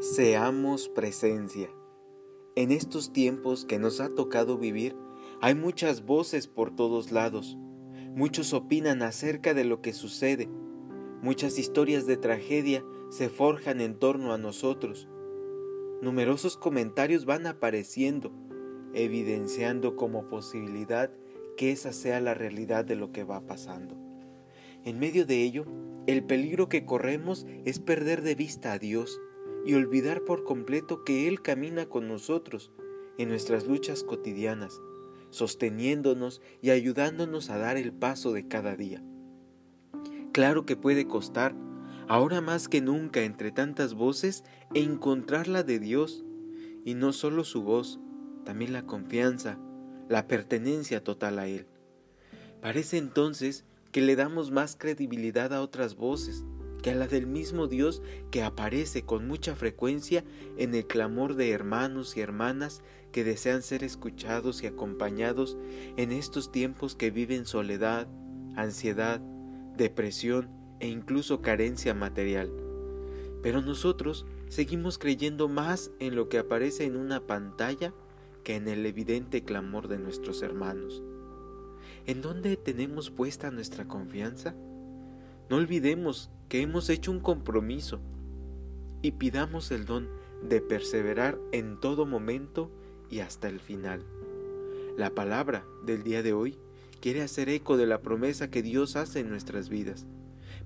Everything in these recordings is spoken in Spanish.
Seamos presencia. En estos tiempos que nos ha tocado vivir, hay muchas voces por todos lados. Muchos opinan acerca de lo que sucede. Muchas historias de tragedia se forjan en torno a nosotros. Numerosos comentarios van apareciendo, evidenciando como posibilidad que esa sea la realidad de lo que va pasando. En medio de ello, el peligro que corremos es perder de vista a Dios y olvidar por completo que Él camina con nosotros en nuestras luchas cotidianas, sosteniéndonos y ayudándonos a dar el paso de cada día. Claro que puede costar, ahora más que nunca entre tantas voces, encontrar la de Dios, y no solo su voz, también la confianza, la pertenencia total a Él. Parece entonces que le damos más credibilidad a otras voces, que a la del mismo Dios que aparece con mucha frecuencia en el clamor de hermanos y hermanas que desean ser escuchados y acompañados en estos tiempos que viven soledad, ansiedad, depresión e incluso carencia material. Pero nosotros seguimos creyendo más en lo que aparece en una pantalla que en el evidente clamor de nuestros hermanos. ¿En dónde tenemos puesta nuestra confianza? No olvidemos que hemos hecho un compromiso y pidamos el don de perseverar en todo momento y hasta el final. La palabra del día de hoy quiere hacer eco de la promesa que Dios hace en nuestras vidas,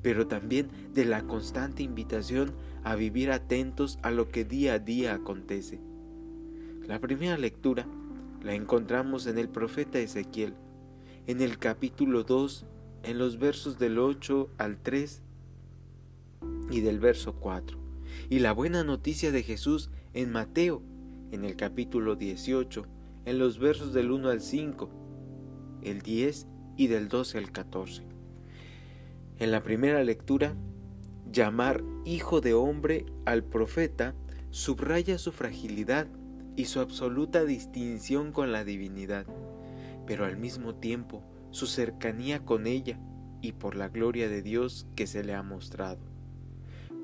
pero también de la constante invitación a vivir atentos a lo que día a día acontece. La primera lectura la encontramos en el profeta Ezequiel, en el capítulo 2, en los versos del 8 al 3 y del verso 4. Y la buena noticia de Jesús en Mateo, en el capítulo 18, en los versos del 1 al 5, el 10 y del 12 al 14. En la primera lectura, llamar hijo de hombre al profeta subraya su fragilidad y su absoluta distinción con la divinidad, pero al mismo tiempo su cercanía con ella y por la gloria de Dios que se le ha mostrado.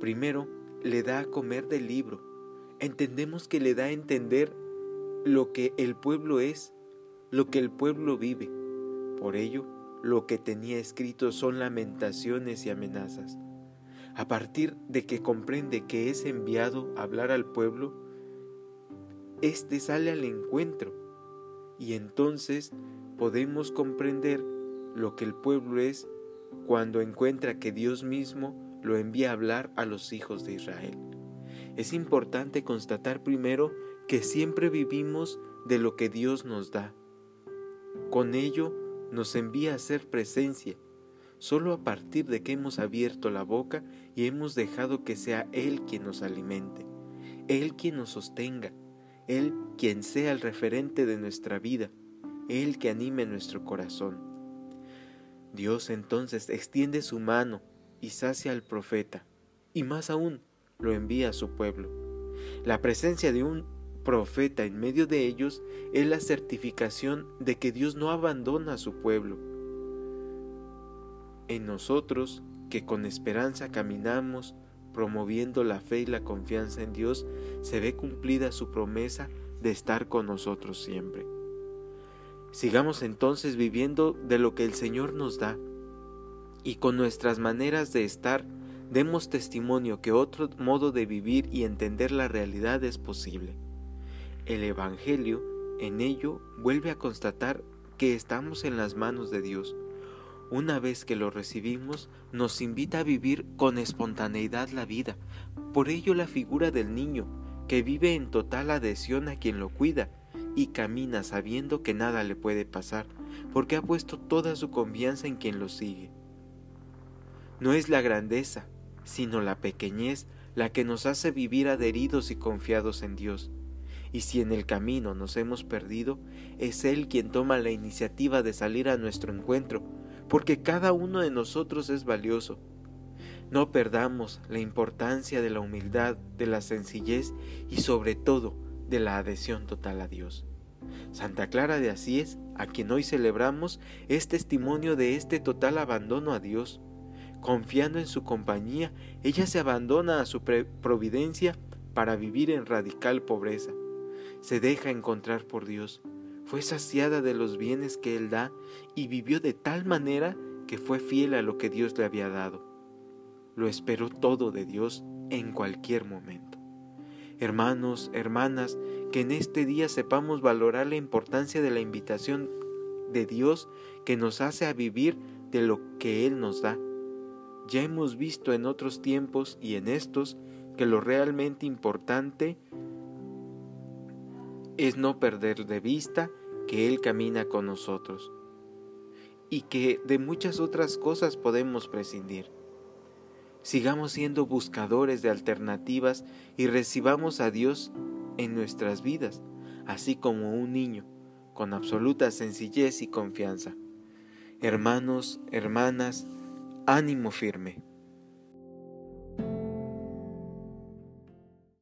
Primero, le da a comer del libro. Entendemos que le da a entender lo que el pueblo es, lo que el pueblo vive. Por ello, lo que tenía escrito son lamentaciones y amenazas. A partir de que comprende que es enviado a hablar al pueblo, éste sale al encuentro y entonces podemos comprender lo que el pueblo es cuando encuentra que Dios mismo lo envía a hablar a los hijos de Israel. Es importante constatar primero que siempre vivimos de lo que Dios nos da. Con ello nos envía a ser presencia, solo a partir de que hemos abierto la boca y hemos dejado que sea Él quien nos alimente, Él quien nos sostenga, Él quien sea el referente de nuestra vida, él que anime nuestro corazón. Dios entonces extiende su mano y sacia al profeta, y más aún lo envía a su pueblo. La presencia de un profeta en medio de ellos es la certificación de que Dios no abandona a su pueblo. En nosotros, que con esperanza caminamos, promoviendo la fe y la confianza en Dios, se ve cumplida su promesa de estar con nosotros siempre. Sigamos entonces viviendo de lo que el Señor nos da y con nuestras maneras de estar demos testimonio que otro modo de vivir y entender la realidad es posible. El Evangelio en ello vuelve a constatar que estamos en las manos de Dios. Una vez que lo recibimos, nos invita a vivir con espontaneidad la vida. Por ello la figura del niño, que vive en total adhesión a quien lo cuida, y camina sabiendo que nada le puede pasar, porque ha puesto toda su confianza en quien lo sigue. No es la grandeza, sino la pequeñez la que nos hace vivir adheridos y confiados en Dios. Y si en el camino nos hemos perdido, es Él quien toma la iniciativa de salir a nuestro encuentro, porque cada uno de nosotros es valioso. No perdamos la importancia de la humildad, de la sencillez y sobre todo de la adhesión total a Dios. Santa Clara de Asís, a quien hoy celebramos, es testimonio de este total abandono a Dios. Confiando en su compañía, ella se abandona a su providencia para vivir en radical pobreza. Se deja encontrar por Dios. Fue saciada de los bienes que Él da y vivió de tal manera que fue fiel a lo que Dios le había dado. Lo esperó todo de Dios en cualquier momento. Hermanos, hermanas, que en este día sepamos valorar la importancia de la invitación de Dios que nos hace a vivir de lo que Él nos da. Ya hemos visto en otros tiempos y en estos que lo realmente importante es no perder de vista que Él camina con nosotros y que de muchas otras cosas podemos prescindir. Sigamos siendo buscadores de alternativas y recibamos a Dios en nuestras vidas, así como un niño, con absoluta sencillez y confianza. Hermanos, hermanas, ánimo firme.